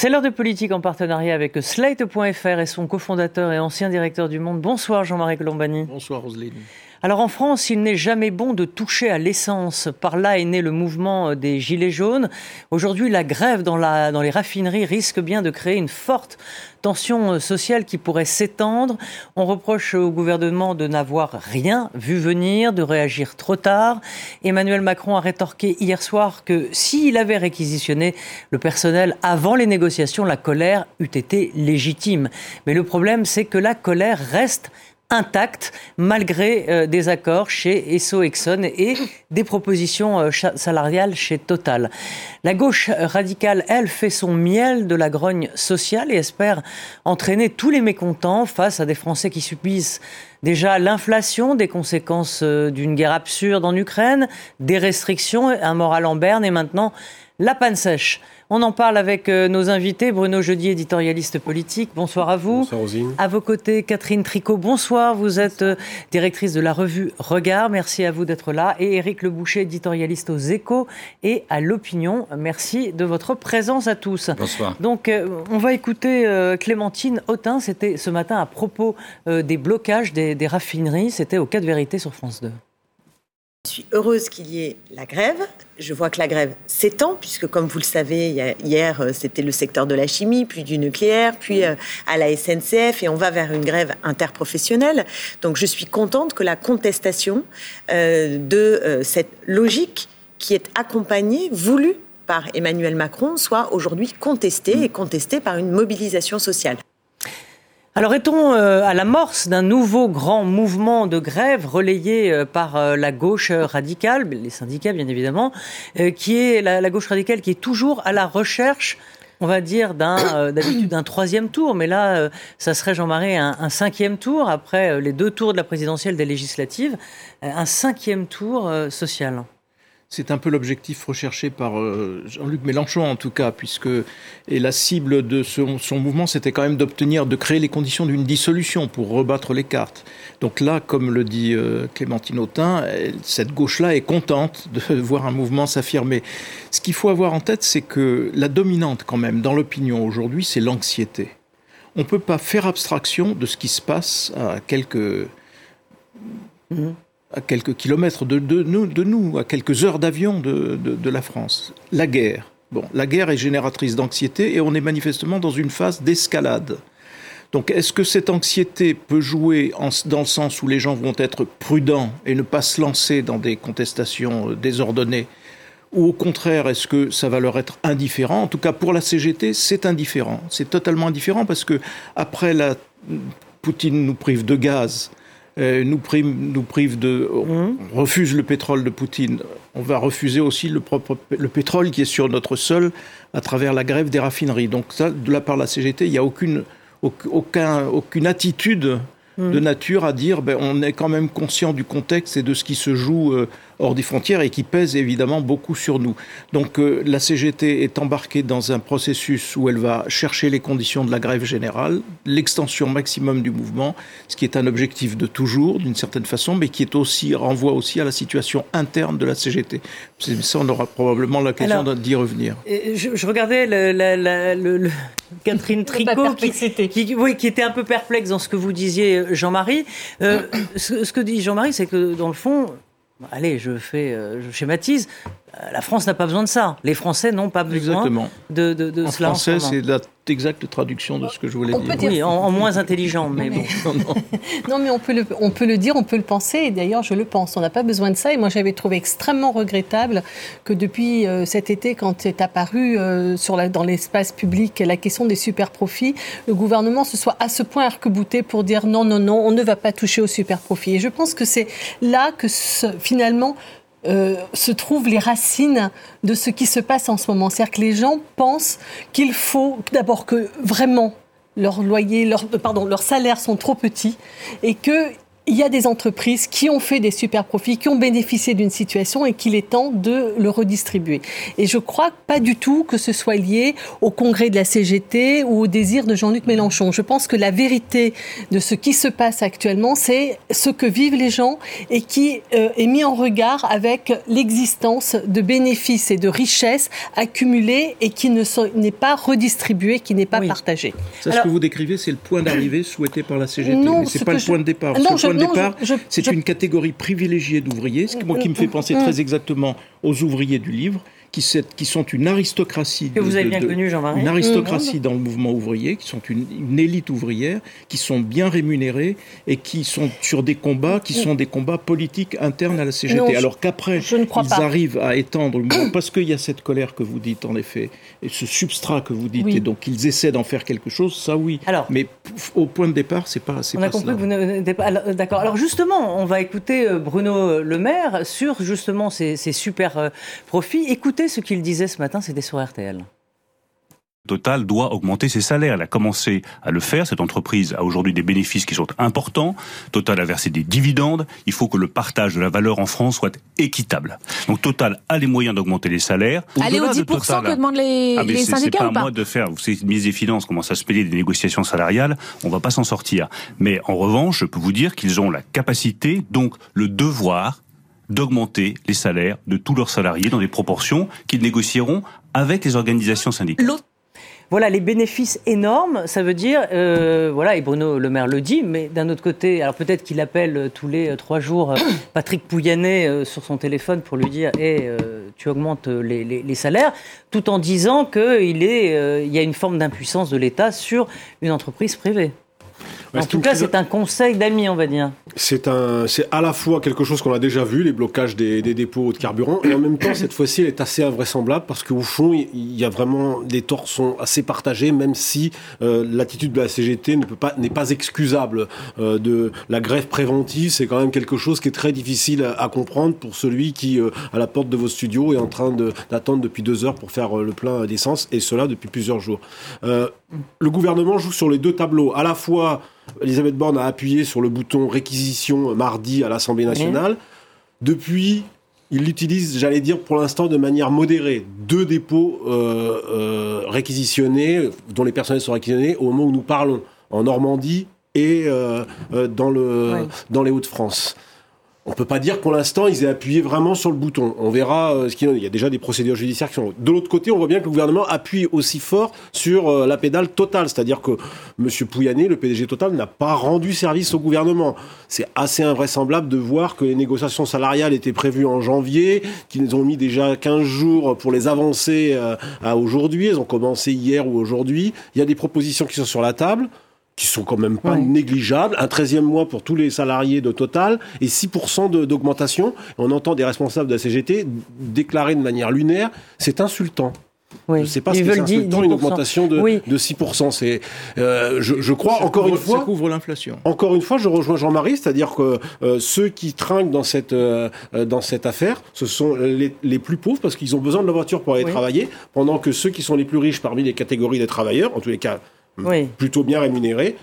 C'est l'heure de politique en partenariat avec Slate.fr et son cofondateur et ancien directeur du Monde. Bonsoir Jean-Marie Colombani. Bonsoir Roselyne. Alors en France, il n'est jamais bon de toucher à l'essence. Par là est né le mouvement des Gilets jaunes. Aujourd'hui, la grève dans, dans les raffineries risque bien de créer une forte tension sociale qui pourrait s'étendre. On reproche au gouvernement de n'avoir rien vu venir, de réagir trop tard. Emmanuel Macron a rétorqué hier soir que s'il avait réquisitionné le personnel avant les négociations, la colère eût été légitime. Mais le problème, c'est que la colère reste intacte malgré euh, des accords chez Esso Exxon et des propositions euh, salariales chez Total. La gauche radicale, elle, fait son miel de la grogne sociale et espère entraîner tous les mécontents face à des Français qui subissent déjà l'inflation, des conséquences euh, d'une guerre absurde en Ukraine, des restrictions, un moral en berne et maintenant la panne sèche. On en parle avec euh, nos invités. Bruno Jeudi, éditorialiste politique. Bonsoir à vous. Bonsoir Rosine. À vos côtés, Catherine Tricot. Bonsoir. Vous êtes euh, directrice de la revue Regard. Merci à vous d'être là. Et Éric Leboucher, éditorialiste aux Échos et à l'Opinion. Merci de votre présence à tous. Bonsoir. Donc, euh, on va écouter Clémentine Autain. C'était ce matin à propos des blocages des, des raffineries. C'était au cas de vérité sur France 2. Je suis heureuse qu'il y ait la grève. Je vois que la grève s'étend, puisque comme vous le savez, hier, euh, c'était le secteur de la chimie, puis du nucléaire, puis euh, à la SNCF, et on va vers une grève interprofessionnelle. Donc je suis contente que la contestation euh, de cette logique qui est accompagnée, voulue par Emmanuel Macron, soit aujourd'hui contestée et contestée par une mobilisation sociale. Alors est-on euh, à l'amorce d'un nouveau grand mouvement de grève relayé euh, par euh, la gauche radicale, les syndicats bien évidemment, qui est la, gauche radicale qui est toujours à la recherche on va dire d'un d'habitude d'un troisième tour, mais là, ça serait Jean-Marie un, un, cinquième tour après les deux tours de la présidentielle des législatives, un cinquième tour social? C'est un peu l'objectif recherché par euh, Jean-Luc Mélenchon, en tout cas, puisque et la cible de son, mouvement, c'était quand même d'obtenir, de créer les conditions d'une dissolution pour rebattre les cartes. Donc là, comme le dit euh, Clémentine Autain, cette gauche-là est contente de voir un mouvement s'affirmer. Ce qu'il faut avoir en tête, c'est que la dominante, quand même, dans l'opinion aujourd'hui, c'est l'anxiété. On ne peut pas faire abstraction de ce qui se passe à quelques. Mmh à quelques kilomètres de, nous, à quelques heures d'avion de, la France. La guerre. Bon, la guerre est génératrice d'anxiété et on est manifestement dans une phase d'escalade. Donc est-ce que cette anxiété peut jouer dans le sens où les gens vont être prudents et ne pas se lancer dans des contestations euh, désordonnées? Ou au contraire, est-ce que ça va leur être indifférent? En tout cas, pour la CGT, c'est indifférent. C'est totalement indifférent parce que après la Poutine nous prive de gaz, euh, nous, prive, de, mmh. refuse le pétrole de Poutine. On va refuser aussi le, propre, le pétrole qui est sur notre sol à travers la grève des raffineries. Donc ça, de la part de la CGT, il n'y a aucune, aucun, aucune attitude de mmh. nature à dire ben, on est quand même conscient du contexte et de ce qui se joue euh, hors des frontières et qui pèse évidemment beaucoup sur nous. Donc euh, la CGT est embarquée dans un processus où elle va chercher les conditions de la grève générale, l'extension maximum du mouvement, ce qui est un objectif de toujours d'une certaine façon, mais qui est aussi renvoie aussi à la situation interne de la CGT. Ça, on aura probablement l'occasion d'y revenir. Je, regardais le, Catherine Tricot qui, oui, qui était un peu perplexe dans ce que vous disiez, Jean-Marie. Euh, ce, que dit Jean-Marie, c'est que dans le fond, allez, je fais, euh, je schématise. Euh, la France n'a pas besoin de ça. Les Français n'ont pas besoin de, de, de en cela. Français, c'est la exacte traduction de ce que je voulais dire. Oui, en, moins intelligent, mais, bon. non, mais on peut, le, on peut le dire, on peut le penser, et d'ailleurs, je le pense. On n'a pas besoin de ça, et moi, j'avais trouvé extrêmement regrettable que depuis euh, cet été, quand est apparu euh, sur la, dans l'espace public la question des super profits, le gouvernement se soit à ce point arc-bouté pour dire non, non, non, on ne va pas toucher aux super profits. Et je pense que c'est là que finalement, euh, se trouvent les racines de ce qui se passe en ce moment. C'est-à-dire que les gens pensent qu'il faut d'abord que vraiment leur loyer, pardon, leurs salaires sont trop petits et que il y a des entreprises qui ont fait des super profits, qui ont bénéficié d'une situation et qu'il est temps de le redistribuer. Et je crois pas du tout que ce soit lié au congrès de la CGT ou au désir de Jean-Luc Mélenchon. Je pense que la vérité de ce qui se passe actuellement, c'est ce que vivent les gens et qui euh, est mis en regard avec l'existence de bénéfices et de richesses accumulées et qui n'est pas redistribué, qui n'est pas partagé. Ça, ce que vous décrivez, c'est le point d'arrivée souhaité par la CGT, non, mais c'est pas le point de départ. Non, le point de départ, c'est une catégorie privilégiée d'ouvriers, ce moi qui me fait penser mm. très exactement aux ouvriers du livre qui, qui sont une aristocratie. Que vous avez bien connu, Jean-Marie. Une aristocratie mmh. dans le mouvement ouvrier, qui sont une, élite ouvrière, qui sont bien rémunérés et qui sont sur des combats qui sont des combats politiques internes à la CGT. Alors qu'après, ils arrivent à étendre le mouvement, parce qu'il y a cette colère que vous dites, en effet, et ce substrat que vous dites, et donc ils essaient d'en faire quelque chose, ça oui. Alors, Mais au point de départ, c'est pas. On a compris que vous n'êtes pas. D'accord. Alors justement, on va écouter euh, Bruno Le Maire sur justement ces, ces super euh, profits. Écoutez ce qu'il disait ce matin, c'était sur RTL. Total doit augmenter ses salaires. Elle a commencé à le faire. Cette entreprise a aujourd'hui des bénéfices qui sont importants. Total a versé des dividendes. Il faut que le partage de la valeur en France soit équitable. Donc Total a les moyens d'augmenter les salaires. Allez aux 10% que demandent les, ah, les syndicats pas ou pas à moi de faire. Vous savez, ministre des Finances commence à se payer des négociations salariales. On va pas s'en sortir. Mais en revanche, je peux vous dire qu'ils ont la capacité, donc le devoir d'augmenter les salaires de tous leurs salariés dans des proportions qu'ils négocieront avec les organisations syndicales. Voilà, les bénéfices énormes, ça veut dire, euh, voilà, et Bruno Le Maire le dit, mais d'un autre côté, alors peut-être qu'il appelle tous les trois jours euh, Patrick Pouyanné euh, sur son téléphone pour lui dire, eh, tu augmentes les, salaires, tout en disant qu'il il y a une forme d'impuissance de l'État sur une entreprise privée en tout cas, c'est un conseil d'amis, on va dire. C'est un, c'est à la fois quelque chose qu'on a déjà vu, les blocages des, dépôts de carburant, et en même temps, cette fois-ci, elle est assez invraisemblable parce qu'au fond, il y a vraiment les torts sont assez partagés, même si euh, l'attitude de la CGT ne peut pas, n'est pas excusable. Euh, de la grève préventive, c'est quand même quelque chose qui est très difficile à, comprendre pour celui qui, euh, à la porte de vos studios, est en train d'attendre depuis deux heures pour faire le plein d'essence, et cela depuis plusieurs jours. le gouvernement joue sur les deux tableaux, à la fois Elisabeth Borne a appuyé sur le bouton réquisition mardi à l'Assemblée nationale. Depuis, il l'utilise, j'allais dire, pour l'instant de manière modérée. Deux dépôts euh, euh, réquisitionnés, dont les personnels sont réquisitionnés au moment où nous parlons, en Normandie et euh, dans, le, dans les Hauts-de-France. On peut pas dire pour l'instant ils aient appuyé vraiment sur le bouton. On verra euh, ce qu'il y a. Il y a déjà des procédures judiciaires qui sont. De l'autre côté, on voit bien que le gouvernement appuie aussi fort sur euh, la pédale totale, c'est-à-dire que M. Pouyanné, le PDG Total, n'a pas rendu service au gouvernement. C'est assez invraisemblable de voir que les négociations salariales étaient prévues en janvier, qu'ils ont mis déjà 15 jours pour les avancer euh, à aujourd'hui. Elles ont commencé hier ou aujourd'hui. Il y a des propositions qui sont sur la table qui sont quand même pas négligeables. Un 13e mois pour tous les salariés de Total et 6% d'augmentation. On entend des responsables de la CGT déclarer de manière lunaire, c'est insultant. Oui. Je ne sais pas ce que c'est insultant, une augmentation de, de 6%. C'est, euh, je, je, crois, encore une fois... Ça couvre l'inflation. Encore une fois, je rejoins Jean-Marie, c'est-à-dire que euh, ceux qui trinquent dans cette, euh, dans cette affaire, ce sont les, les plus pauvres, parce qu'ils ont besoin de la voiture pour aller travailler, pendant que ceux qui sont les plus riches parmi les catégories des travailleurs, en tous les cas plutôt bien rémunérés,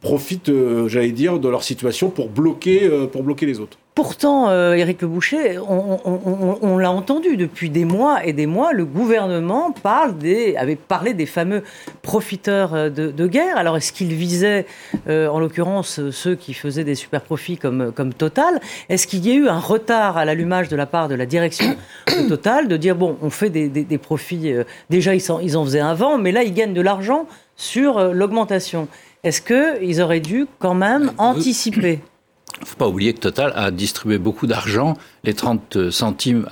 profitent, euh, j'allais dire, de leur situation pour bloquer, euh, pour bloquer les autres. Pourtant, Éric Le Boucher, on, l'a entendu depuis des mois et des mois, le gouvernement parle des, avait parlé des fameux profiteurs de, guerre. Alors, est-ce qu'il visait, en l'occurrence, ceux qui faisaient des super profits comme, Total? Est-ce qu'il y a eu un retard à l'allumage de la part de la direction de Total de dire, bon, on fait des, des, profits, déjà ils en, ils en faisaient avant, mais là, ils gagnent de l'argent sur l'augmentation est-ce qu'ils auraient dû quand même anticiper il ne faut pas oublier que Total a distribué beaucoup d'argent, les 30 centimes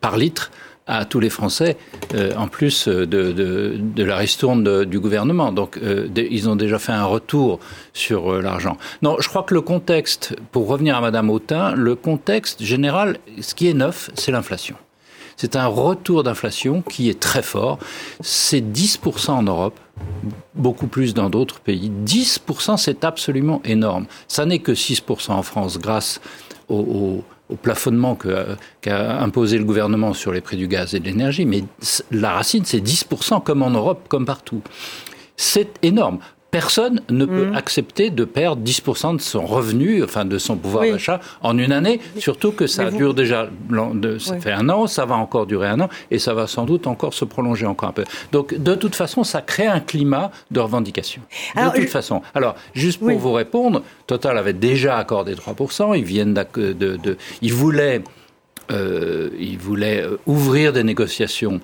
par litre, à tous les Français, euh, en plus de, de, la ristourne du gouvernement. Donc, euh, ils ont déjà fait un retour sur euh, l'argent. Non, je crois que le contexte, pour revenir à Madame Autain, le contexte général, ce qui est neuf, c'est l'inflation. C'est un retour d'inflation qui est très fort. C'est 10% en Europe, beaucoup plus dans d'autres pays. 10%, c'est absolument énorme. Ça n'est que 6% en France grâce au, plafonnement qu'a imposé le gouvernement sur les prix du gaz et de l'énergie. Mais la racine, c'est 10% comme en Europe, comme partout. C'est énorme. Personne ne peut mmh. accepter de perdre 10% de son revenu, enfin de son pouvoir d'achat en une année, surtout que ça dure déjà, ça fait un an, ça va encore durer un an, et ça va sans doute encore se prolonger encore un peu. Donc de toute façon, ça crée un climat de revendication. de toute façon. Alors, juste pour vous répondre, Total avait déjà accordé 3%, ils viennent de, de, ils voulaient, euh, ils voulaient euh, ouvrir des négociations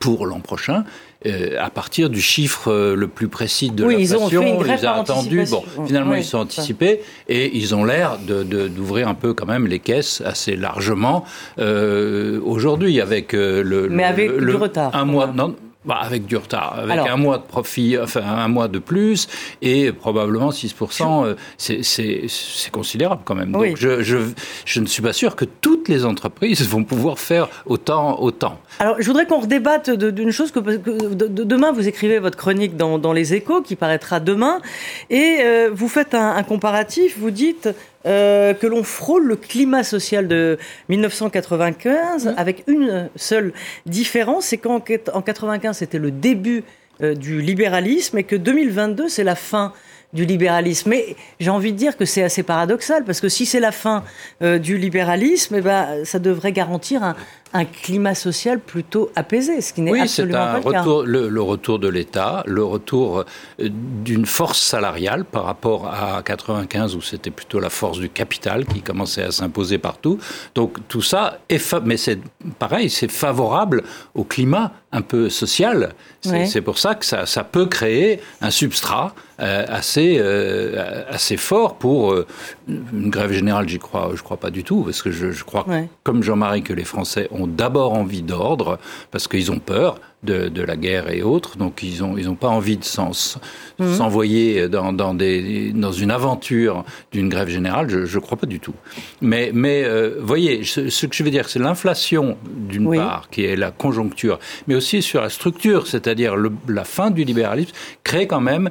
pour l'an prochain. Euh, à partir du chiffre euh, le plus précis de oui, l'inflation, ils ont, fait ils ont attendu. Bon, finalement, ils sont anticipés et ils ont l'air d'ouvrir de, un peu quand même les caisses assez largement euh, aujourd'hui avec le. Mais avec le, du retard. Un mois. Non, bah, avec du retard, avec un mois de profit, enfin un mois de plus, et probablement 6%, euh, c'est considérable quand même. Donc je, je, je, ne suis pas sûr que toutes les entreprises vont pouvoir faire autant. autant. Alors je voudrais qu'on redébatte d'une chose que, demain vous écrivez votre chronique dans, dans, Les Échos qui paraîtra demain, et euh, vous faites un, un comparatif, vous dites euh, que l'on frôle le climat social de 1995 avec une seule différence, c'est qu'en 1995 c'était le début euh, du libéralisme et que 2022 c'est la fin du libéralisme. Mais j'ai envie de dire que c'est assez paradoxal, parce que si c'est la fin euh, du libéralisme, eh ben, ça devrait garantir un, un climat social plutôt apaisé, ce qui n'est absolument pas le retour, cas. Le, le retour de l'État, le retour euh, d'une force salariale par rapport à 95 où c'était plutôt la force du capital qui commençait à s'imposer partout. Donc tout ça est, mais c'est pareil, c'est favorable au climat un peu social. C'est pour ça que ça, ça, peut créer un substrat euh, assez, euh, assez fort pour euh, une grève générale. J'y crois, je crois pas du tout parce que je, je crois, comme Jean-Marie, que les Français ont d'abord envie d'ordre, parce qu'ils ont peur de, de, la guerre et autres, donc ils n'ont ils ont pas envie de mhm. s'envoyer dans, dans, des, dans une aventure d'une grève générale, je ne crois pas du tout. Mais, mais euh, voyez, ce, que je veux dire, c'est l'inflation d'une part, qui est la conjoncture, mais aussi sur la structure, c'est-à-dire la fin du libéralisme, crée quand même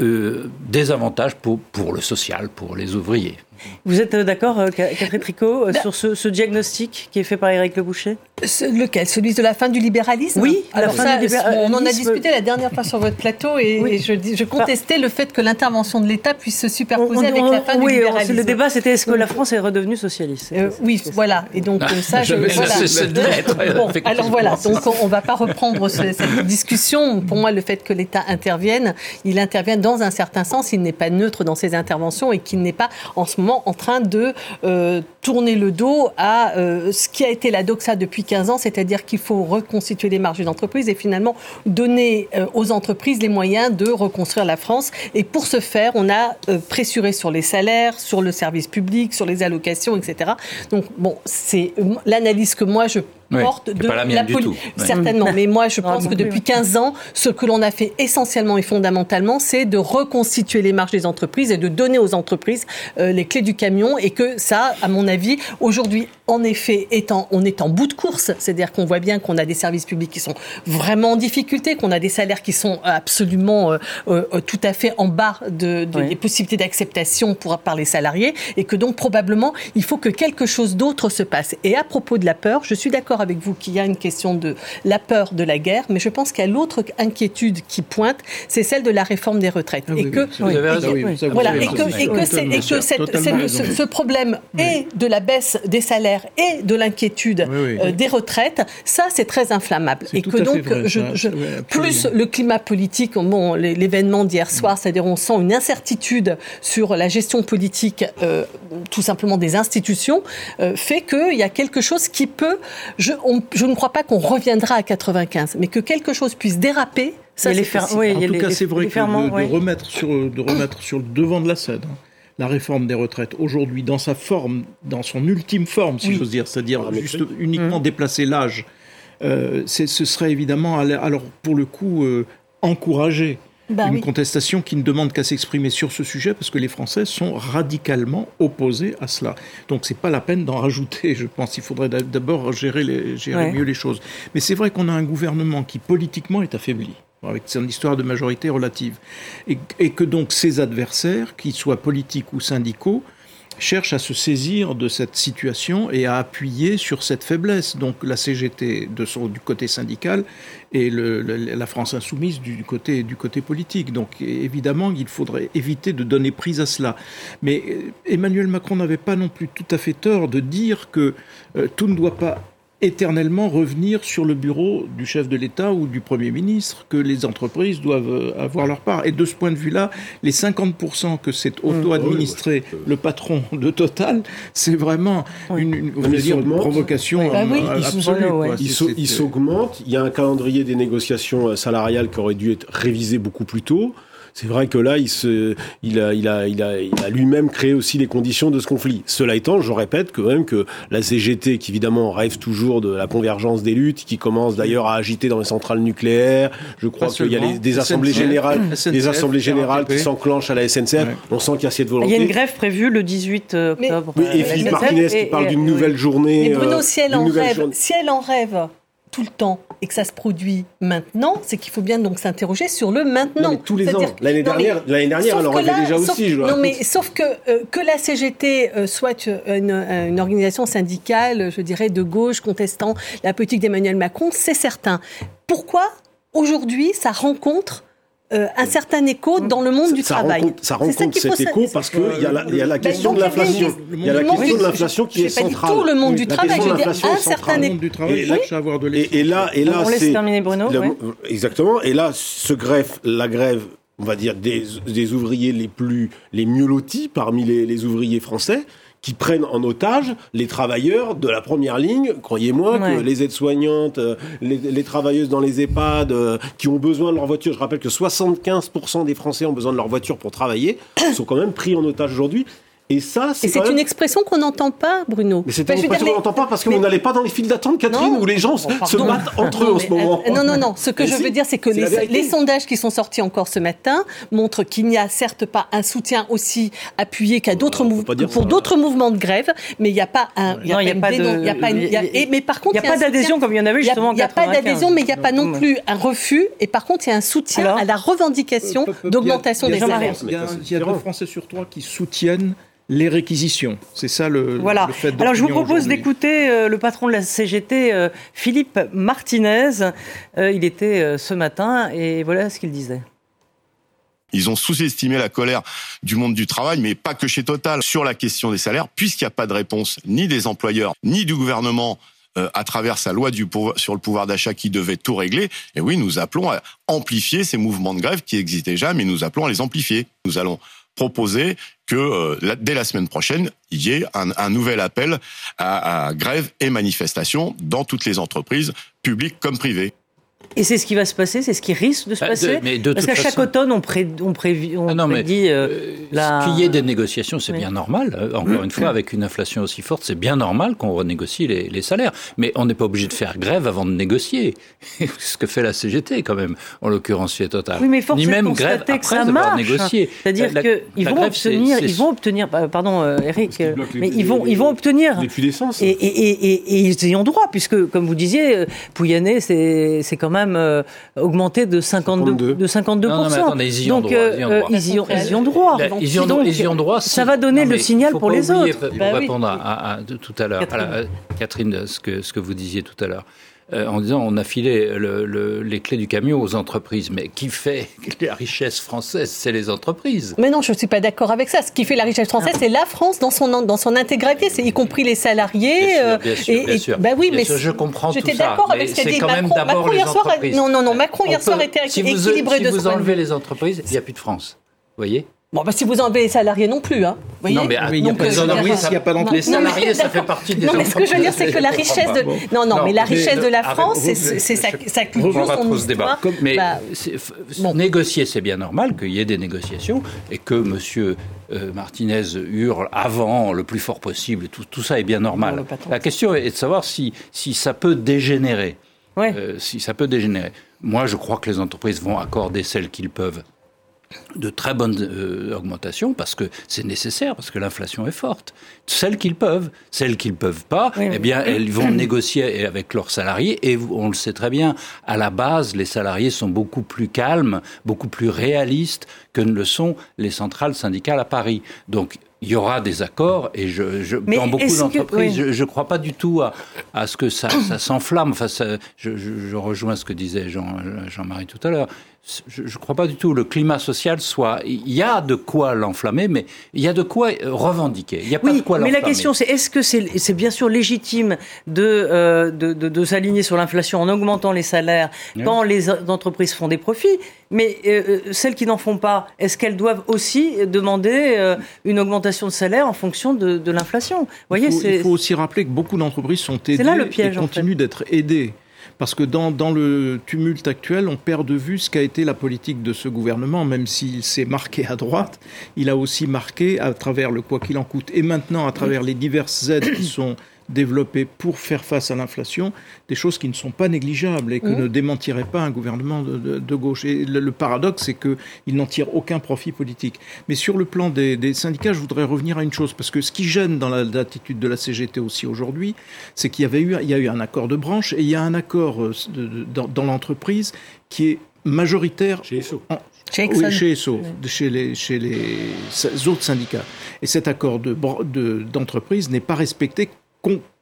euh, des avantages pour, pour le social, pour les ouvriers. Vous êtes euh, d'accord, euh, Catherine Tricot, euh, bah- sur ce, diagnostic qui est fait par Éric Le Boucher Lequel? Celui de la fin du libéralisme? Oui, alors ça, on en a discuté la dernière fois sur votre plateau et, je, je, contestais le fait que l'intervention de l'État puisse se superposer avec la fin du libéralisme. Le débat, c'était est-ce que la France est redevenue socialiste? Oui, voilà. Et donc ça, je, voilà. bon, alors voilà. Donc on ne va pas reprendre cette discussion. Pour moi, le fait que l'État intervienne, il intervient dans un certain sens. Il n'est pas neutre dans ses interventions et qu'il n'est pas en ce moment en train de euh, tourner le dos à euh, ce qui a été la doxa depuis 15 ans, c'est-à-dire qu'il faut reconstituer les marges d'entreprise et finalement donner euh, aux entreprises les moyens de reconstruire la France. Et pour ce faire, on a pressuré sur les salaires, sur le service public, sur les allocations, etc. Donc, bon, c'est l'analyse que moi je porte de la, la politique. Certainement, mais moi je pense que depuis 15 ans, ce que l'on a fait essentiellement et fondamentalement, c'est de reconstituer les marges des entreprises et de donner aux entreprises euh, les clés du camion et que ça, à mon avis, aujourd'hui, en effet, étant, on est en bout de course, c'est-à-dire qu'on voit bien qu'on a des services publics qui sont vraiment en difficulté, qu'on a des salaires qui sont absolument euh, euh, tout à fait en bas de, des possibilités d'acceptation pour par les salariés et que donc probablement il faut que quelque chose d'autre se passe. Et à propos de la peur, je suis d'accord avec vous qu'il y a une question de la peur de la guerre, mais je pense qu'il y a l'autre inquiétude qui pointe, c'est celle de la réforme des retraites. et que, voilà, et que, et que, ce, problème et de la baisse des salaires et de l'inquiétude euh, des retraites, ça c'est très inflammable. Et que donc, je, plus le climat politique, bon, l'événement d'hier soir, c'est-à-dire on sent une incertitude sur la gestion politique, euh, tout simplement des institutions, euh, fait qu'il y a quelque chose qui peut, je, ne crois pas qu'on reviendra à 95, mais que quelque chose puisse déraper. Ça, c'est oui, en tout cas, c'est vrai que de, remettre sur, de remettre sur le devant de la scène hein, la réforme des retraites aujourd'hui dans sa forme, dans son ultime forme, si j'ose dire, c'est-à-dire ah, juste uniquement mmh. déplacer l'âge, euh, ce serait évidemment, alors pour le coup, euh, encouragé bah une contestation qui ne demande qu'à s'exprimer sur ce sujet parce que les Français sont radicalement opposés à cela. Donc c'est pas la peine d'en rajouter. Je pense qu'il faudrait d'abord gérer, les, gérer mieux les choses. Mais c'est vrai qu'on a un gouvernement qui politiquement est affaibli avec son histoire de majorité relative, et, que donc ses adversaires, qu'ils soient politiques ou syndicaux, cherche à se saisir de cette situation et à appuyer sur cette faiblesse. Donc la CGT du côté syndical et la France insoumise du côté, politique. Donc évidemment, il faudrait éviter de donner prise à cela. Mais Emmanuel Macron n'avait pas non plus tout à fait tort de dire que euh, tout ne doit pas éternellement revenir sur le bureau du chef de l'État ou du Premier ministre, que les entreprises doivent euh, avoir leur part. Et de ce point de vue-là, les 50% que c'est mmh. auto-administré le patron de Total, c'est vraiment une, une, dire, provocation bah absolue. Il s'augmente, il y a un calendrier des négociations salariales qui aurait dû être révisé beaucoup plus tôt. C'est vrai que là, il, se, il a, il a, il a, il a lui-même créé aussi les conditions de ce conflit. Cela étant, je répète quand même que la CGT, qui évidemment rêve toujours de la convergence des luttes, qui commence d'ailleurs à agiter dans les centrales nucléaires, je crois qu'il y a des assemblées générales, des assemblées générales qui s'enclenchent à la SNCF. On sent qu'il y a cette volonté. Il y a une grève prévue le 18 octobre. Oui, et Philippe Martinez qui parle d'une nouvelle journée. Mais Bruno, si elle en rêve, si elle en rêve tout le temps et que ça se produit maintenant, c'est qu'il faut bien donc s'interroger sur le maintenant. tous les ans. L'année dernière, l'année dernière, elle en rêvait déjà aussi. non, mais sauf que euh, que la CGT euh, soit une, une, organisation syndicale, je dirais de gauche contestant la politique d'Emmanuel Macron, c'est certain. Pourquoi aujourd'hui ça rencontre euh, un certain écho dans le monde du travail. ça rencontre cet écho parce qu'il y, a la, y a la question de l'inflation. Il y a la question de l'inflation qui est centrale. tout le monde du travail, je veux dire un certain écho. Et là, et là, on laisse terminer Bruno. Exactement. Et là, ce greffe, la grève on va dire des, des, ouvriers les plus les mieux lotis parmi les, les ouvriers français qui prennent en otage les travailleurs de la première ligne. Croyez-moi que les aides-soignantes, euh, les, travailleuses dans les EHPAD euh, qui ont besoin de leur voiture, je rappelle que 75% des Français ont besoin de leur voiture pour travailler, sont quand même pris en otage aujourd'hui. Et ça, c'est une expression qu'on n'entend pas, Bruno. Mais c'est une expression qu'on n'entend pas parce que vous n'allez pas dans les files d'attente, Catherine, où les gens se battent entre eux en ce moment. Euh, non, non, non. Ce que je veux dire, c'est que les, sondages qui sont sortis encore ce matin montrent qu'il n'y a certes pas un soutien aussi appuyé qu'à d'autres pour d'autres mouvements de grève, mais il n'y a pas un. Il n'y a, pas de. Mais par contre, il n'y a pas d'adhésion comme il y en avait justement. Il n'y a pas d'adhésion, mais il n'y a pas non plus un refus. Et par contre, il y a un soutien à la revendication d'augmentation des salaires. Il y a deux Français sur trois qui soutiennent les réquisitions. C'est ça le, voilà. fait Alors je vous propose d'écouter euh, le patron de la CGT, euh, Philippe Martinez. Euh, il était ce matin et voilà ce qu'il disait. Ils ont sous-estimé la colère du monde du travail, mais pas que chez Total, sur la question des salaires, puisqu'il n'y a pas de réponse ni des employeurs, ni du gouvernement à travers sa loi du sur le pouvoir d'achat qui devait tout régler. Et oui, nous appelons à amplifier ces mouvements de grève qui existaient déjà, mais nous appelons à les amplifier. Nous allons proposer que euh, dès la semaine prochaine, il y ait un, nouvel appel à, à grève et manifestation dans toutes les entreprises, publiques comme privées. Et c'est ce qui va se passer, c'est ce qui risque de se bah, passer. Parce qu'à chaque automne, on, pré, on, prévit, on ah prédit. Euh, euh, la... Qu'il y ait des négociations, c'est bien normal. Euh, encore une fois, avec une inflation aussi forte, c'est bien normal qu'on renégocie les, les, salaires. Mais on n'est pas obligé de faire grève avant de négocier. ce que fait la CGT, quand même, en l'occurrence chez Total. Oui, mais Ni même grève après que ça avoir négocié. C'est-à-dire qu'ils vont, obtenir, ils vont obtenir. Pardon, Eric, mais ils vont, ils vont obtenir. Les d'essence. Et, et, et, et, ils y ont droit, puisque, comme vous disiez, Pouyanné, c'est quand même même euh, augmenté de 52, de 52 non, non, ils y ont Donc, droit, ils, y ont, ils y ont droit. Ils y ont, ils y ont droit. Ça va donner le signal pour les autres. Pour bah répondre à, tout à l'heure, Catherine, ce que, ce que vous disiez tout à l'heure. Euh, en disant on a filé le, les clés du camion aux entreprises. Mais qui fait la richesse française? C'est les entreprises. Mais non, je ne suis pas d'accord avec ça. Ce qui fait la richesse française, c'est la France dans son, dans son intégralité, c'est y compris les salariés. Bien sûr, bien euh, sûr. bah oui, mais je comprends tout ça. J'étais d'accord avec ce qu'a dit Macron. Macron hier soir, non, non, non. Macron hier soir était équilibré si de vous enlevez les entreprises, il n'y a plus de France. Vous voyez? Bon, bah, si vous enlevez les salariés non plus, hein. Voyez non, mais il n'y a pas a d'entreprise. Les salariés, ça fait partie des Non, mais ce que je veux dire, c'est que la richesse de. Non, non, mais la richesse de la France, c'est sa culture, son histoire. Mais bah, négocier, c'est bien normal qu'il y ait des négociations et que Monsieur euh, Martinez hurle avant le plus fort possible. Tout, tout ça est bien normal. La question est de savoir si, si ça peut dégénérer. Euh, si ça peut dégénérer. Moi, je crois que les entreprises vont accorder celles qu'ils peuvent de très bonnes euh, augmentations parce que c'est nécessaire, parce que l'inflation est forte. Celles qu'ils peuvent, celles qu'ils peuvent pas, eh bien, elles vont négocier avec leurs salariés et on le sait très bien, à la base, les salariés sont beaucoup plus calmes, beaucoup plus réalistes que ne le sont les centrales syndicales à Paris. Donc, il y aura des accords et je, je dans beaucoup d'entreprises, je ne crois pas du tout à, à ce que ça, ça s'enflamme. Enfin, je, je, rejoins ce que disait Jean, Jean-Marie tout à l'heure je ne crois pas du tout le climat social soit. Il y a de quoi l'enflammer, mais il y a de quoi revendiquer. Il y a pas de quoi Mais la question, c'est est-ce que c'est bien sûr légitime de, euh, de, de, s'aligner sur l'inflation en augmentant les salaires quand les entreprises font des profits mais euh, euh, celles qui n'en font pas, est-ce qu'elles doivent aussi demander une augmentation de salaire en fonction de, de l'inflation? Il, il, faut aussi rappeler que beaucoup d'entreprises sont aidées là le piège, et continuent d'être aidées. Parce que dans, dans, le tumulte actuel, on perd de vue ce qu'a été la politique de ce gouvernement, même s'il s'est marqué à droite, il a aussi marqué à travers le quoi qu'il en coûte et maintenant à travers les diverses aides qui sont développer pour faire face à l'inflation des choses qui ne sont pas négligeables et que mmh. ne démentirait pas un gouvernement de, gauche. Et le, paradoxe, c'est qu'il n'en tire aucun profit politique. Mais sur le plan des, syndicats, je voudrais revenir à une chose, parce que ce qui gêne dans l'attitude de la CGT aussi aujourd'hui, c'est qu'il y avait eu, il y a eu un accord de branche et il y a un accord euh, dans, l'entreprise qui est majoritaire chez ESSO. chez oui, chez ESSO, chez, les, chez les autres syndicats. Et cet accord d'entreprise n'est pas respecté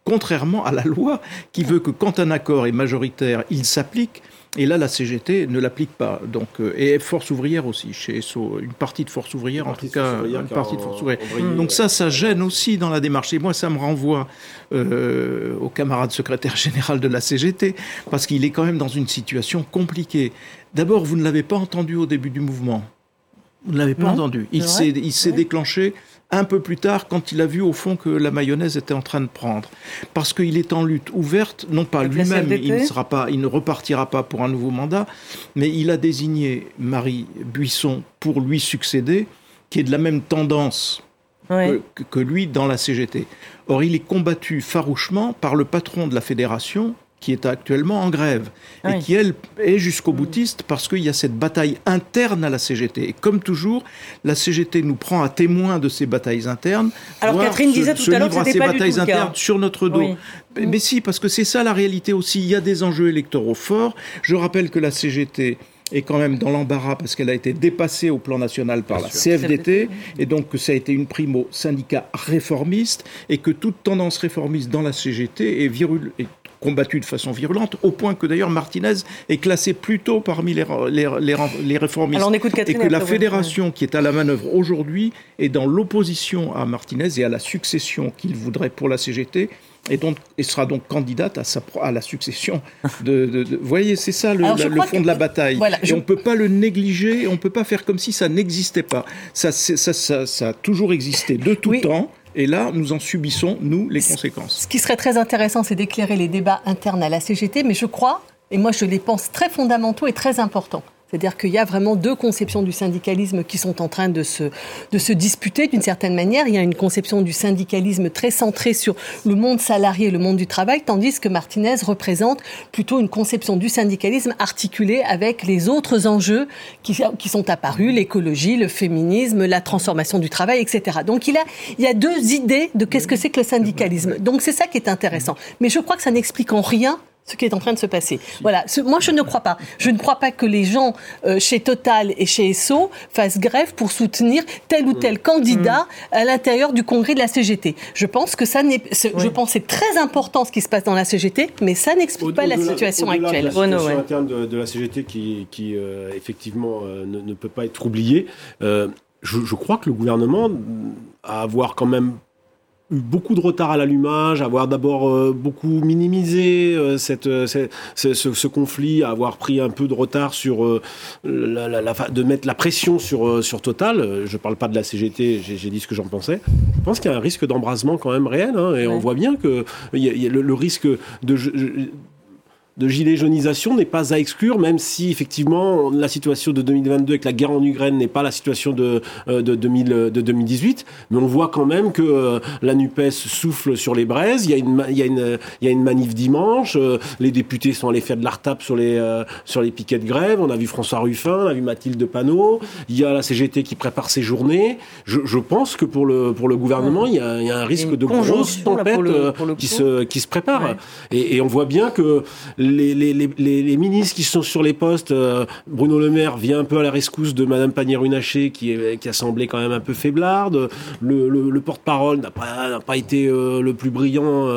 contrairement à la loi qui veut que quand un accord est majoritaire, il s'applique. Et là, la CGT ne l'applique pas. Donc, euh, et force ouvrière aussi, chez SO, une partie de force ouvrière, en tout cas, une partie de force ouvrière. Donc ça, ça gêne aussi dans la démarche. Et moi, ça me renvoie euh, au camarade secrétaire général de la CGT, parce qu'il est quand même dans une situation compliquée. D'abord, vous ne l'avez pas entendu au début du mouvement. Vous ne l'avez pas entendu. Il s'est déclenché un peu plus tard quand il a vu au fond que la mayonnaise était en train de prendre. Parce qu'il est en lutte ouverte, non pas lui-même, il ne, sera pas, il ne repartira pas pour un nouveau mandat, mais il a désigné Marie Buisson pour lui succéder, qui est de la même tendance que, que, lui dans la CGT. Or, il est combattu farouchement par le patron de la fédération, qui est actuellement en grève et qui, elle, est jusqu'au boutiste parce qu'il y a cette bataille interne à la CGT. Et comme toujours, la CGT nous prend à témoin de ces batailles internes. Alors Catherine disait tout à l'heure que ces batailles internes sur notre dos. Mais, si, parce que c'est ça la réalité aussi. Il y a des enjeux électoraux forts. Je rappelle que la CGT est quand même dans l'embarras parce qu'elle a été dépassée au plan national par la CFDT et donc que ça a été une prime syndicat réformiste et que toute tendance réformiste dans la CGT est, virule, est combattu de façon virulente, au point que d'ailleurs Martinez est classé plutôt parmi les, les, les, réformistes. et que la fédération qui est à la manœuvre aujourd'hui est dans l'opposition à Martinez et à la succession qu'il voudrait pour la CGT et, donc, et sera donc candidate à, sa, à la succession de... vous voyez, c'est ça le, fond de la bataille. et on ne peut pas le négliger, on ne peut pas faire comme si ça n'existait pas. Ça, ça, ça, ça, a toujours existé de tout temps. Et là, nous en subissons, nous, les conséquences. Ce qui serait très intéressant, c'est d'éclairer les débats internes à la CGT, mais je crois, et moi je les pense très fondamentaux et très importants. C'est-à-dire qu'il y a vraiment deux conceptions du syndicalisme qui sont en train de se, de se disputer d'une certaine manière. Il y a une conception du syndicalisme très centrée sur le monde salarié, le monde du travail, tandis que Martinez représente plutôt une conception du syndicalisme articulée avec les autres enjeux qui, qui sont apparus, l'écologie, le féminisme, la transformation du travail, etc. Donc il, a, il y a deux idées de qu'est-ce que c'est que le syndicalisme. Donc c'est ça qui est intéressant. Mais je crois que ça n'explique en rien ce qui est en train de se passer. Voilà. moi, je ne crois pas. Je ne crois pas que les gens euh, chez Total et chez Esso fassent grève pour soutenir tel ou tel mm. candidat à l'intérieur du congrès de la CGT. Je pense que ça n'est. Je pense c'est très important ce qui se passe dans la CGT, mais ça n'explique pas la situation actuelle. La situation interne de, la CGT qui, qui euh, effectivement euh, ne, peut pas être oubliée. Je, je, crois que le gouvernement a avoir quand même eu beaucoup de retard à l'allumage, avoir d'abord euh, beaucoup minimisé euh, cette, euh, ce, ce, conflit, avoir pris un peu de retard sur la, la, de mettre la pression sur, sur Total. Je parle pas de la CGT, j'ai dit ce que j'en pensais. Je pense qu'il y a un risque d'embrasement quand même réel, hein, et on voit bien que y a, le, le, risque de de gilet jaunisation n'est pas à exclure, même si effectivement la situation de 2022 avec la guerre en Ukraine n'est pas la situation de, euh, de, 2000, de 2018, mais on voit quand même que euh, la NUPES souffle sur les braises, il y a une, il y a une, il y a une manif dimanche, euh, les députés sont allés faire de l'art-tap sur les, sur les piquets de grève, on a vu François Ruffin, on a vu Mathilde Panot, il y a la CGT qui prépare ses journées, je, je pense que pour le, pour le gouvernement, il y a, il y a un risque de grosse tempête qui, se, qui se prépare. Et, et, on voit bien que les, les, les, les, ministres qui sont sur les postes, Bruno Le Maire vient un peu à la rescousse de Madame Pannier-Runacher qui, est, qui a semblé quand même un peu faiblarde. Le, le, porte-parole n'a pas, pas été le plus brillant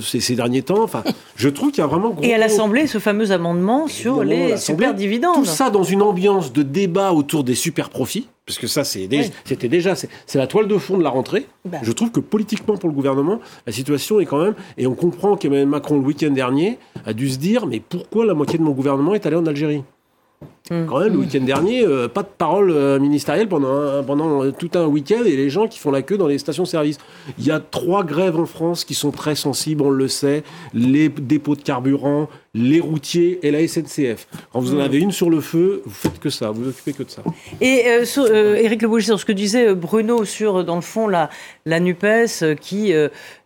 ces, ces, derniers temps. Enfin, je trouve qu'il y a vraiment... Et à l'Assemblée, ce fameux amendement sur les super dividendes. Tout ça dans une ambiance de débat autour des super profits parce que ça, c'était déjà, c'est la toile de fond de la rentrée. Bah. Je trouve que politiquement, pour le gouvernement, la situation est quand même, et on comprend qu'Emmanuel Macron, le week-end dernier, a dû se dire, mais pourquoi la moitié de mon gouvernement est allé en Algérie? Quand même, le week-end dernier, euh, pas de parole euh, ministérielle pendant, pendant tout un week-end et les gens qui font la queue dans les stations-service. Il y a trois grèves en France qui sont très sensibles, on le sait les dépôts de carburant, les routiers et la SNCF. Quand vous en mmh. avez une sur le feu, vous faites que ça, vous vous occupez que de ça. Et euh, Éric Le sur ce que disait Bruno sur, dans le fond, la, la NUPES qui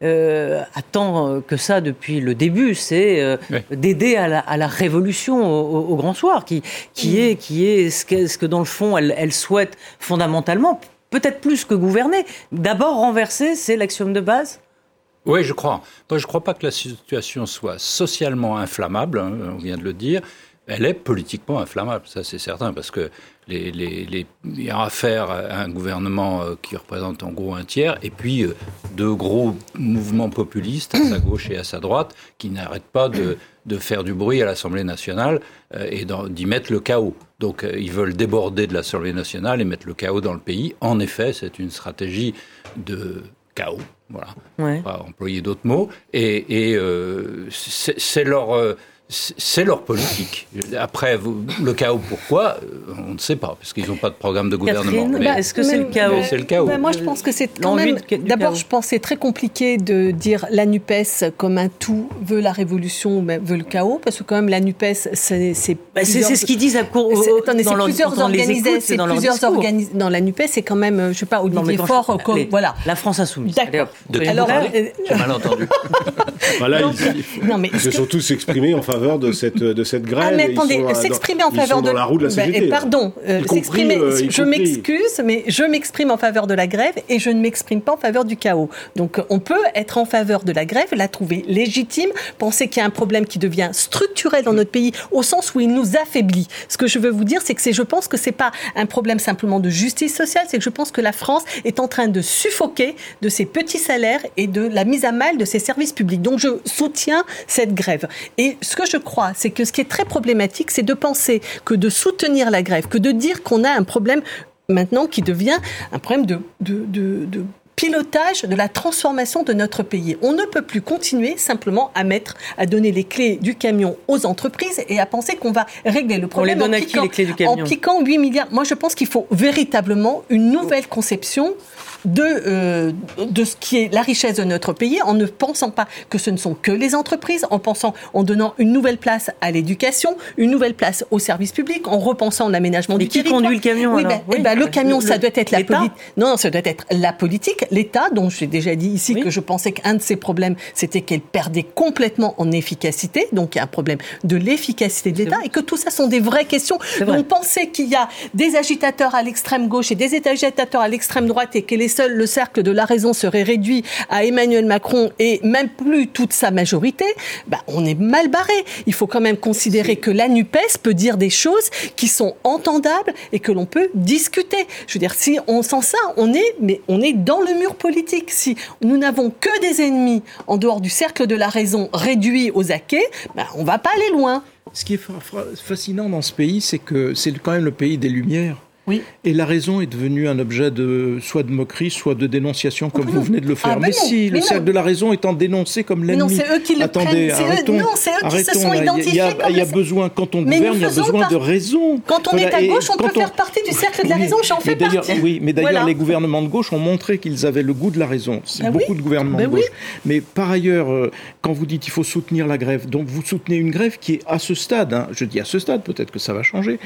attend que ça depuis le début, c'est d'aider à la, à la, révolution au, grand soir, qui, qui qui est, ce, que, ce que dans le fond elle, souhaite fondamentalement, peut-être plus que gouverner. D'abord renverser, c'est l'axiome de base? Oui, je crois. Moi, je ne crois pas que la situation soit socialement inflammable, hein, on vient de le dire. Elle est politiquement inflammable, ça c'est certain, parce que les, les, il y a affaire à un gouvernement euh, qui représente en gros un tiers, et puis euh, deux gros mouvements populistes à sa gauche et à sa droite qui n'arrêtent pas de, de faire du bruit à l'Assemblée nationale euh, et d'y mettre le chaos. Donc ils veulent déborder de l'Assemblée nationale et mettre le chaos dans le pays. En effet, c'est une stratégie de chaos. Voilà. Ouais. On va employer d'autres mots. Et, et euh, c'est leur c'est leur politique. Après, le chaos, pourquoi euh, On ne sait pas, parce qu'ils n'ont pas de programme de gouvernement. Bah, est-ce que c'est le chaos C'est le chaos. Bah, moi, je pense que c'est quand même. D'abord, je pense que c'est très compliqué de dire la NUPES comme un tout veut la révolution, veut le chaos, parce que quand même, la NUPES, c'est. C'est bah, ce qu'ils disent à court, dans, plusieurs organisations. Dans, plusieurs organismes. dans la NUPES, c'est quand même, je ne sais pas, Olivier Faure. voilà. La France Insoumise. D'accord. Alors, j'ai mal entendu. Voilà, il faut surtout s'exprimer en faveur de cette, de cette grève. Ah, mais attendez, s'exprimer en faveur de... la roue de la ben, pardon, euh, s'exprimer, euh, je m'excuse, mais je m'exprime en faveur de la grève et je ne m'exprime pas en faveur du chaos. Donc on peut être en faveur de la grève, la trouver légitime, penser qu'il y a un problème qui devient structurel dans notre pays au sens où il nous affaiblit. Ce que je veux vous dire, c'est que je pense que c'est pas un problème simplement de justice sociale, c'est que je pense que la France est en train de suffoquer de ses petits salaires et de la mise à mal de ses services publics. Donc je soutiens cette grève. Et ce que je crois, c'est que ce qui est très problématique, c'est de penser que de soutenir la grève, que de dire qu'on a un problème maintenant qui devient un problème de, de, pilotage de la transformation de notre pays. On ne peut plus continuer simplement à mettre, à donner les clés du camion aux entreprises et à penser qu'on va régler le problème On les donne en, piquant, les clés du camion? en piquant 8 milliards. Moi, je pense qu'il faut véritablement une nouvelle conception de, euh, de ce qui est la richesse de notre pays en ne pensant pas que ce ne sont que les entreprises, en pensant, en donnant une nouvelle place à l'éducation, une nouvelle place au service public, en repensant l'aménagement du qui conduit le camion oui, ben, eh ben, le camion, ça doit être la politique. Non, ça doit être la politique, l'État, dont j'ai déjà dit ici que je pensais qu'un de ses problèmes, c'était qu'elle perdait complètement en efficacité. Donc il y a un problème de l'efficacité de l'État et que tout ça sont des vraies questions. Donc penser qu'il y a des agitateurs à l'extrême gauche et des agitateurs à l'extrême droite et que les seul le cercle de la raison serait réduit à Emmanuel Macron et même plus toute sa majorité, bah, on est mal barré. Il faut quand même considérer que la NUPES peut dire des choses qui sont entendables et que l'on peut discuter. Je veux dire, si on sent ça, on est, mais on est dans le mur politique. Si nous n'avons que des ennemis en dehors du cercle de la raison réduit aux acquets, bah, on va pas aller loin. Ce qui est fascinant dans ce pays, c'est que c'est quand même le pays des Lumières. Oui. Et la raison est devenue un objet de soit de moquerie, soit de dénonciation, comme vous venez de le faire. Ah, mais, si, le cercle de la raison étant dénoncé comme l'ennemi. Non, c'est eux qui le Attendez, arrêtons, non, c'est eux qui se sont identifiés. Il y a, besoin, quand on gouverne, il y a besoin de raison. Quand on est à gauche, on peut faire partie du cercle de la raison, j'en fais partie. Oui, mais d'ailleurs, les gouvernements de gauche ont montré qu'ils avaient le goût de la raison. C'est bah beaucoup de gouvernements bah de gauche. Mais par ailleurs, euh, quand vous dites qu'il faut soutenir la grève, donc vous soutenez une grève qui est à ce stade, hein, je dis à ce stade, peut-être que ça va changer,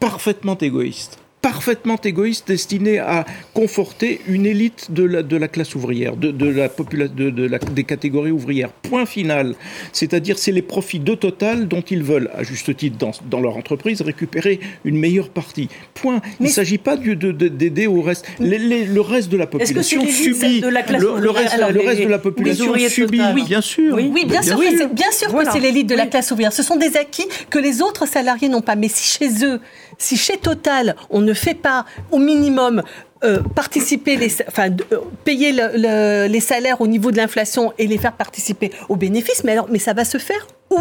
parfaitement égoïste parfaitement égoïste destiné à conforter une élite de la, de la classe ouvrière, de, de la population, de, de la, des catégories ouvrières. Point final. C'est-à-dire, c'est les profits de Total dont ils veulent, à juste titre, dans, dans leur entreprise, récupérer une meilleure partie. Point. Il ne s'agit pas d'aider au reste. Les, les, le reste de la population subit. De la classe le, le, reste, Alors, le les, reste de la population subit. Oui. Bien sûr. Oui, oui bien, sûr oui. que bien sûr voilà. que c'est l'élite de la classe ouvrière. Ce sont des acquis que les autres salariés n'ont pas. Mais si chez eux, si chez Total, on ne fait pas au minimum euh, participer, les, enfin, euh, payer le, le, les salaires au niveau de l'inflation et les faire participer aux bénéfices, mais alors, mais ça va se faire où?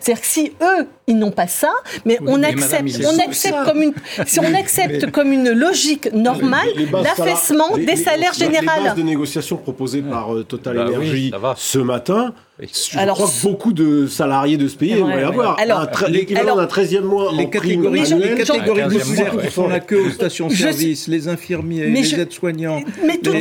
C'est-à-dire que si eux, ils n'ont pas ça, mais oui, on mais accepte, on accepte comme une, si on accepte mais, comme une logique normale l'affaissement des salaires généraux. Les bases de négociation proposées par euh, Total bah Energy oui, ce matin, je alors, crois que beaucoup de salariés de ce pays aimeraient avoir l'équivalent d'un 13e mois les en catégories, prime les catégories populaires qui font la queue aux stations-service, les infirmiers, les aides-soignants,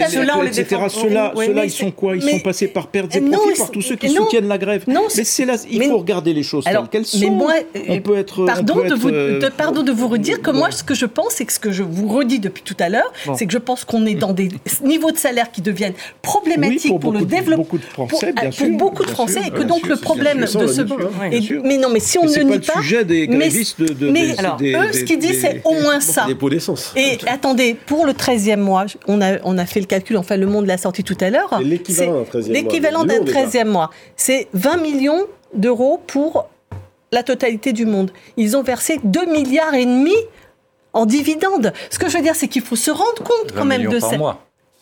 ceux-là, etc. Ceux-là, ils sont quoi? Ils sont passés par pertes et profits par tous ceux qui soutiennent la grève. Mais c'est là, il faut regarder les choses telles qu'elles sont. Mais moi, on peut être. Pardon de vous, pardon de vous redire que moi, ce que je pense et que ce que je vous redis depuis tout à l'heure, c'est que je pense qu'on est dans des niveaux de salaire qui deviennent problématiques pour le développement. Beaucoup de Français, bien sûr. Pour beaucoup de Français, et que donc le problème de ce. Mais non, mais si on ne nie pas. le sujet des grévistes de. Mais alors, eux, ce qu'ils disent, c'est au moins ça. Des pots d'essence. Et attendez, pour le 13e mois, on a, on a fait le calcul, enfin, le monde l'a sorti tout à l'heure. L'équivalent d'un 13e mois. C'est 20 millions d'euros pour la totalité du monde. Ils ont versé 2 milliards et demi en dividendes. Ce que je veux dire, c'est qu'il faut se rendre compte quand même de ça.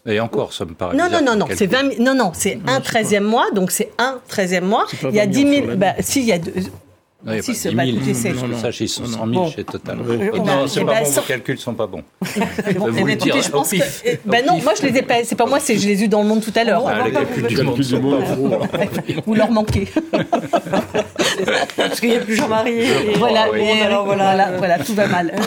Et encore, ça me paraît. Non, non, non, non, c'est 20 non, non, c'est un 13e mois, donc c'est un 13e mois. Il y a 10 000. Bah, si, il y a. Deux, non, si, pas 10 000. C'est, non, non, ça, ils sont 100 000 bon. chez Total. Oui. Non, c'est pas bah, bon, vos calculs ne sont pas bons. bon, vous le dire, je pense que, ben non, moi je les ai pas, c'est pas moi, c'est je les ai eus dans le monde tout à l'heure. Ah, les calculs du monde sont pas Vous leur manquez. Parce qu'il n'y a plus Jean-Marie. Voilà, voilà, voilà, tout va mal.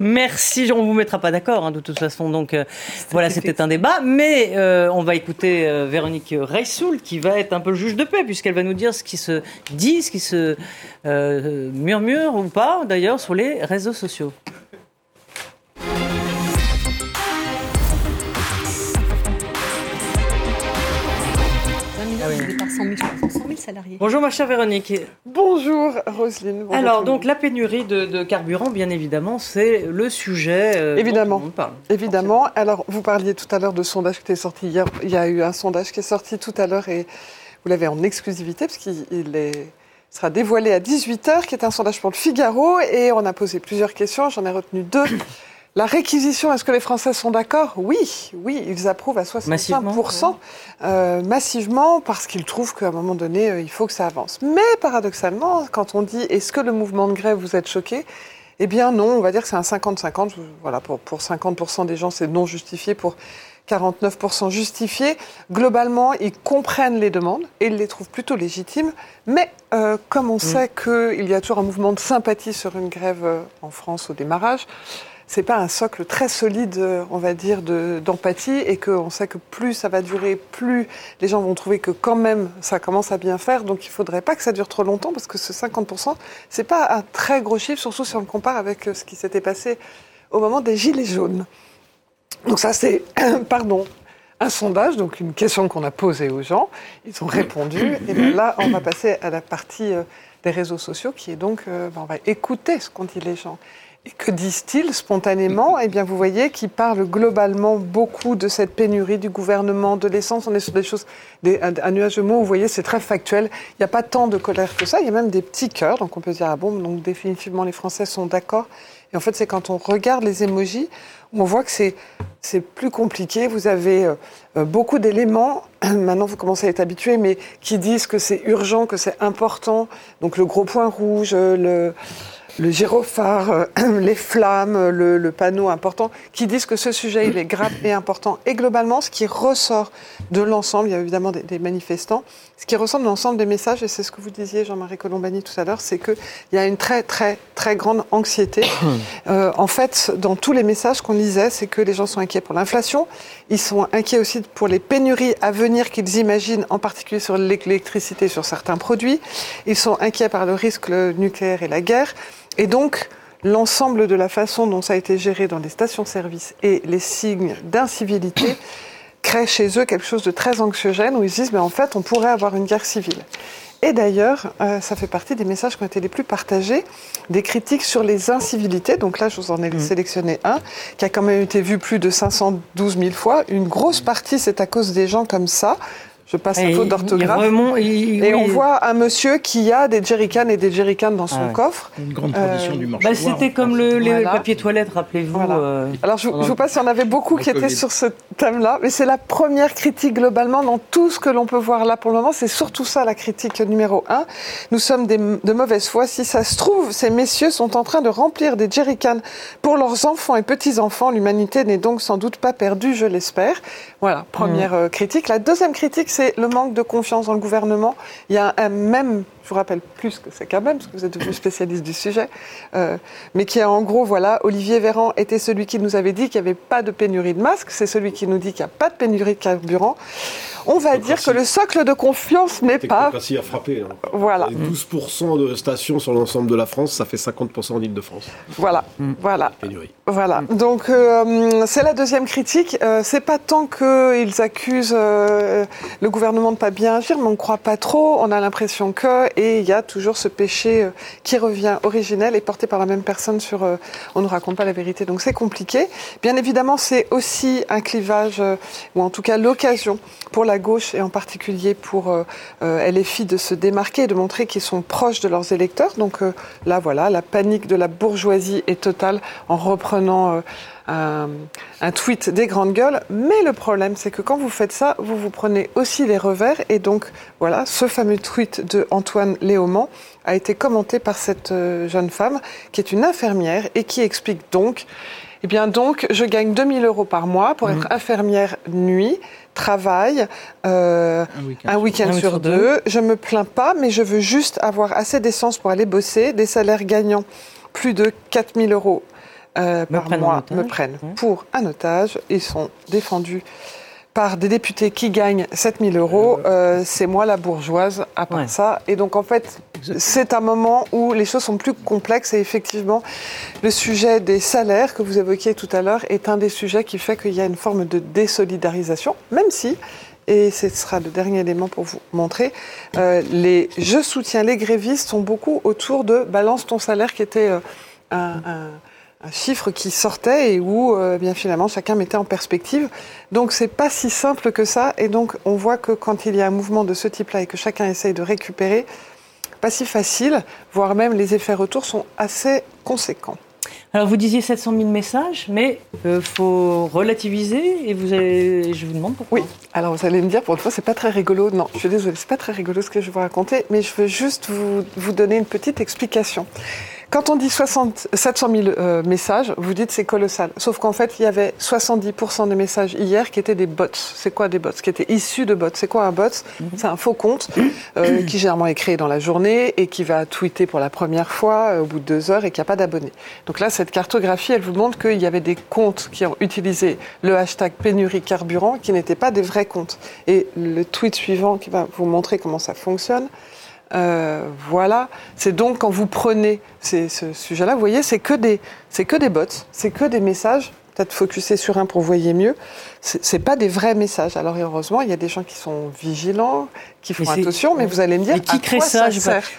Merci, on ne vous mettra pas d'accord hein, de toute façon. Donc euh, voilà, c'était un débat. Mais euh, on va écouter euh, Véronique Reissoul qui va être un peu le juge de paix puisqu'elle va nous dire ce qui se dit, ce qui se euh, murmure ou pas d'ailleurs sur les réseaux sociaux. Salariés. Bonjour ma chère Véronique. Bonjour Roselyne. Bonjour Alors donc la pénurie de, de, carburant, bien évidemment, c'est le sujet euh, évidemment. dont on parle. Évidemment. Alors vous parliez tout à l'heure de sondage qui était sorti hier. Il y a eu un sondage qui est sorti tout à l'heure et vous l'avez en exclusivité parce qu'il est sera dévoilé à 18h, qui est un sondage pour le Figaro, et on a posé plusieurs questions, j'en ai retenu deux. La réquisition, est-ce que les Français sont d'accord? Oui, oui, ils approuvent à 65%, massivement, euh, massivement parce qu'ils trouvent qu'à un moment donné, euh, il faut que ça avance. Mais paradoxalement, quand on dit est-ce que le mouvement de grève vous êtes choqué? Eh bien non, on va dire que c'est un 50-50. Voilà, pour, pour 50% des gens, c'est non justifié. Pour 49% justifiés. Globalement, ils comprennent les demandes et ils les trouvent plutôt légitimes. Mais euh, comme on mmh. sait qu'il y a toujours un mouvement de sympathie sur une grève euh, en France au démarrage, c'est pas un socle très solide, euh, on va dire, d'empathie, et qu'on sait que plus ça va durer, plus les gens vont trouver que quand même ça commence à bien faire. Donc il faudrait pas que ça dure trop longtemps, parce que ce 50%, c'est pas un très gros chiffre, surtout si on le compare avec ce qui s'était passé au moment des Gilets jaunes. Donc ça, c'est, pardon, un sondage, donc une question qu'on a posée aux gens. Ils ont répondu. Et bien là, on va passer à la partie euh, des réseaux sociaux, qui est donc, euh, ben, on va écouter ce qu'ont dit les gens. Que disent-ils spontanément? Eh bien, vous voyez qu'ils parlent globalement beaucoup de cette pénurie du gouvernement, de l'essence. On est sur des choses, un, nuage de mots. Vous voyez, c'est très factuel. Il n'y a pas tant de colère que ça. Il y a même des petits cœurs. Donc, on peut dire ah bon. Donc, définitivement, les Français sont d'accord. Et en fait, c'est quand on regarde les émojis, on voit que c'est c'est plus compliqué. Vous avez euh, beaucoup d'éléments. Maintenant, vous commencez à être habitué, mais qui disent que c'est urgent, que c'est important. Donc le gros point rouge, le le gyrophare, euh, les flammes, le, le, panneau important, qui disent que ce sujet il est grave et important. Et globalement, ce qui ressort de l'ensemble, il y a évidemment des, des manifestants, ce qui ressort de l'ensemble des messages, et c'est ce que vous disiez, Jean-Marie Colombani, tout à l'heure, c'est qu'il y a une très, très, très grande anxiété. Euh, en fait, dans tous les messages qu'on lisait, c'est que les gens sont inquiets pour l'inflation, ils sont inquiets aussi pour les pénuries à venir qu'ils imaginent, en particulier sur l'électricité, sur certains produits. Ils sont inquiets par le risque nucléaire et la guerre. Et donc, l'ensemble de la façon dont ça a été géré dans les stations-service et les signes d'incivilité créent chez eux quelque chose de très anxiogène où ils se disent, mais en fait, on pourrait avoir une guerre civile. Et d'ailleurs, euh, ça fait partie des messages qui ont été les plus partagés, des critiques sur les incivilités. Donc là, je vous en ai mmh. sélectionné un, qui a quand même été vu plus de 512 000 fois. Une grosse partie, c'est à cause des gens comme ça, je passe un faute d'orthographe. Et on voit un monsieur qui a des jerrycans et des jerrycans dans son ah coffre. Une grande tradition du marché. Bah, C'était comme le, les papiers toilettes, rappelez-vous. Euh, Alors je ne sais pas s'il y en avait beaucoup qui étaient sur ce thème-là, mais c'est la première critique globalement dans tout ce que l'on peut voir là pour le moment. C'est surtout ça la critique numéro un. Nous sommes des, de mauvaise foi. Si ça se trouve, ces messieurs sont en train de remplir des jerrycans pour leurs enfants et petits-enfants. L'humanité n'est donc sans doute pas perdue, je l'espère. Voilà, première mmh. euh, critique. La deuxième critique, c'est le manque de confiance dans le gouvernement. Il y a un même je vous rappelle plus que c'est quand même, parce que vous êtes devenu spécialiste du sujet, euh, mais qui est en gros, voilà, Olivier Véran était celui qui nous avait dit qu'il n'y avait pas de pénurie de masques, c'est celui qui nous dit qu'il n'y a pas de pénurie de carburant. On va dire que le socle de confiance n'est pas... a frappé. Hein. Voilà. 12% de stations sur l'ensemble de la France, ça fait 50% en Ile-de-France. Voilà, mm. voilà. Pénurie. Voilà. Donc, euh, c'est la deuxième critique. Euh, c'est pas tant qu'ils accusent le gouvernement de pas bien agir, mais on ne croit pas trop. On a l'impression que et il y a toujours ce péché euh, qui revient originel et porté par la même personne sur euh, on ne raconte pas la vérité. Donc c'est compliqué. Bien évidemment, c'est aussi un clivage, euh, ou en tout cas l'occasion pour la gauche et en particulier pour LFI de se démarquer et de montrer qu'ils sont proches de leurs électeurs. Donc là, voilà, la panique de la bourgeoisie est totale en reprenant un, tweet des grandes gueules. Mais le problème, c'est que quand vous faites ça, vous vous prenez aussi les revers. Et donc, voilà, ce fameux tweet de Antoine Léaumont a été commenté par cette euh, jeune femme qui est une infirmière et qui explique donc eh bien donc, je gagne 2000 euros par mois pour être mmh. infirmière nuit, travail euh, un week-end sur, deux. Je me plains pas, mais je veux juste avoir assez d'essence pour aller bosser, des salaires gagnants plus de 4000 euros euh, par mois me prennent pour un otage. Ils sont défendus par des députés qui gagnent 7000 euros. Euh, c'est moi la bourgeoise à part ça. Et donc en fait, c'est un moment où les choses sont plus complexes et effectivement, le sujet des salaires que vous évoquiez tout à l'heure est un des sujets qui fait qu'il y a une forme de désolidarisation, même si et ce sera le dernier élément pour vous montrer. Euh, les je soutiens les grévistes sont beaucoup autour de balance ton salaire qui était un, un chiffre qui sortait et où euh, bien finalement chacun mettait en perspective. Donc c'est pas si simple que ça et donc on voit que quand il y a un mouvement de ce type-là et que chacun essaye de récupérer, pas si facile, voire même les effets retours sont assez conséquents. Alors vous disiez 700 000 messages, mais euh, faut relativiser et vous avez... je vous demande pourquoi. Oui, alors vous allez me dire, pour une fois, c'est pas très rigolo. Non, je suis désolée, c'est pas très rigolo ce que je vais vous raconter, mais je veux juste vous, vous donner une petite explication. Quand on dit 60, 700 000 euh, messages, vous dites c'est colossal. Sauf qu'en fait, il y avait 70% des messages hier qui étaient des bots. C'est quoi des bots? Qui étaient issus de bots. C'est quoi un bot? Mhm. C'est un faux compte euh, qui généralement est créé dans la journée et qui va tweeter pour la première fois euh, au bout de deux heures et qui n'a pas d'abonnés. Donc là, cette cartographie, elle vous montre qu'il y avait des comptes qui ont utilisé le hashtag pénurie carburant qui n'étaient pas des vrais comptes. Et le tweet suivant qui va vous montrer comment ça fonctionne. Euh, voilà. C'est donc quand vous prenez ce sujet-là, vous voyez, c'est que des, c'est que des bots, c'est que des messages. Peut-être focuser sur un pour voyer mieux. C'est pas des vrais messages. Alors heureusement, il y a des gens qui sont vigilants, qui font attention, mais vous allez me dire. Mais qui crée ça,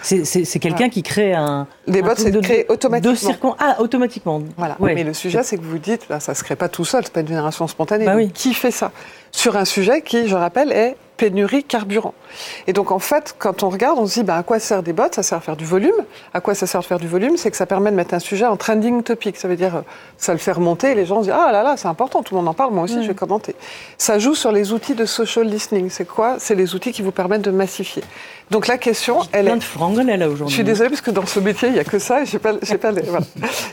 C'est quelqu'un qui crée un. Des bots, c'est créé automatiquement. Ah, automatiquement. Voilà. Mais le sujet, c'est que vous dites, ça ça se crée pas tout seul, c'est pas une génération spontanée. Bah qui fait ça? Sur un sujet qui, je rappelle, est pénurie carburant. Et donc en fait, quand on regarde, on se dit bah, à quoi sert des bots Ça sert à faire du volume. À quoi ça sert de faire du volume? C'est que ça permet de mettre un sujet en trending topic. Ça veut dire euh, ça le fait remonter. Et les gens se disent ah là là, c'est important, tout le monde en parle. Moi aussi, je vais mm. commenter. Ça joue sur les outils de social listening. C'est quoi? C'est les outils qui vous permettent de massifier. Donc la question, elle est. de là aujourd'hui. Je suis désolée parce que dans ce métier, il n'y a que ça. Pas, j'ai pas les, voilà.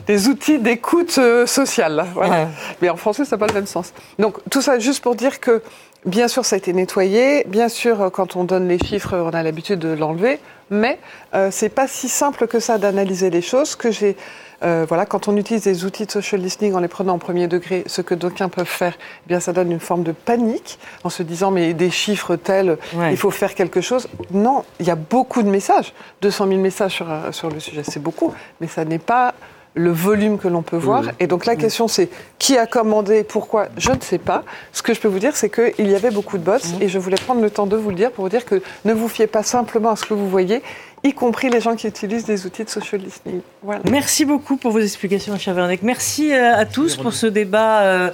des outils d'écoute euh, sociale. Voilà. Mais en français, ça n'a pas le même sens. Donc tout ça juste pour dire que Bien sûr, ça a été nettoyé. Bien sûr, quand on donne les chiffres, on a l'habitude de l'enlever. Mais euh, c'est pas si simple que ça d'analyser les choses. Que j'ai, euh, voilà, quand on utilise des outils de social listening en les prenant en premier degré, ce que d'aucuns peuvent faire, eh bien, ça donne une forme de panique en se disant mais des chiffres tels, il faut faire quelque chose. Non, il y a beaucoup de messages, 200 000 messages sur, euh, sur le sujet, c'est beaucoup, mais ça n'est pas le volume que l'on peut voir. Et donc la question c'est qui a commandé, pourquoi, je ne sais pas. Ce que je peux vous dire, c'est qu'il y avait beaucoup de bots mmh. et je voulais prendre le temps de vous le dire pour vous dire que ne vous fiez pas simplement à ce que vous voyez, y compris les gens qui utilisent des outils de social listening. Merci beaucoup pour vos explications, cher Vernec. Merci euh, à tous pour ce débat. Euh,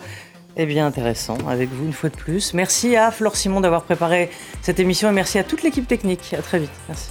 eh bien, intéressant avec vous une fois de plus. Merci à Flore Simon d'avoir préparé cette émission et merci à toute l'équipe technique. À très vite. Merci.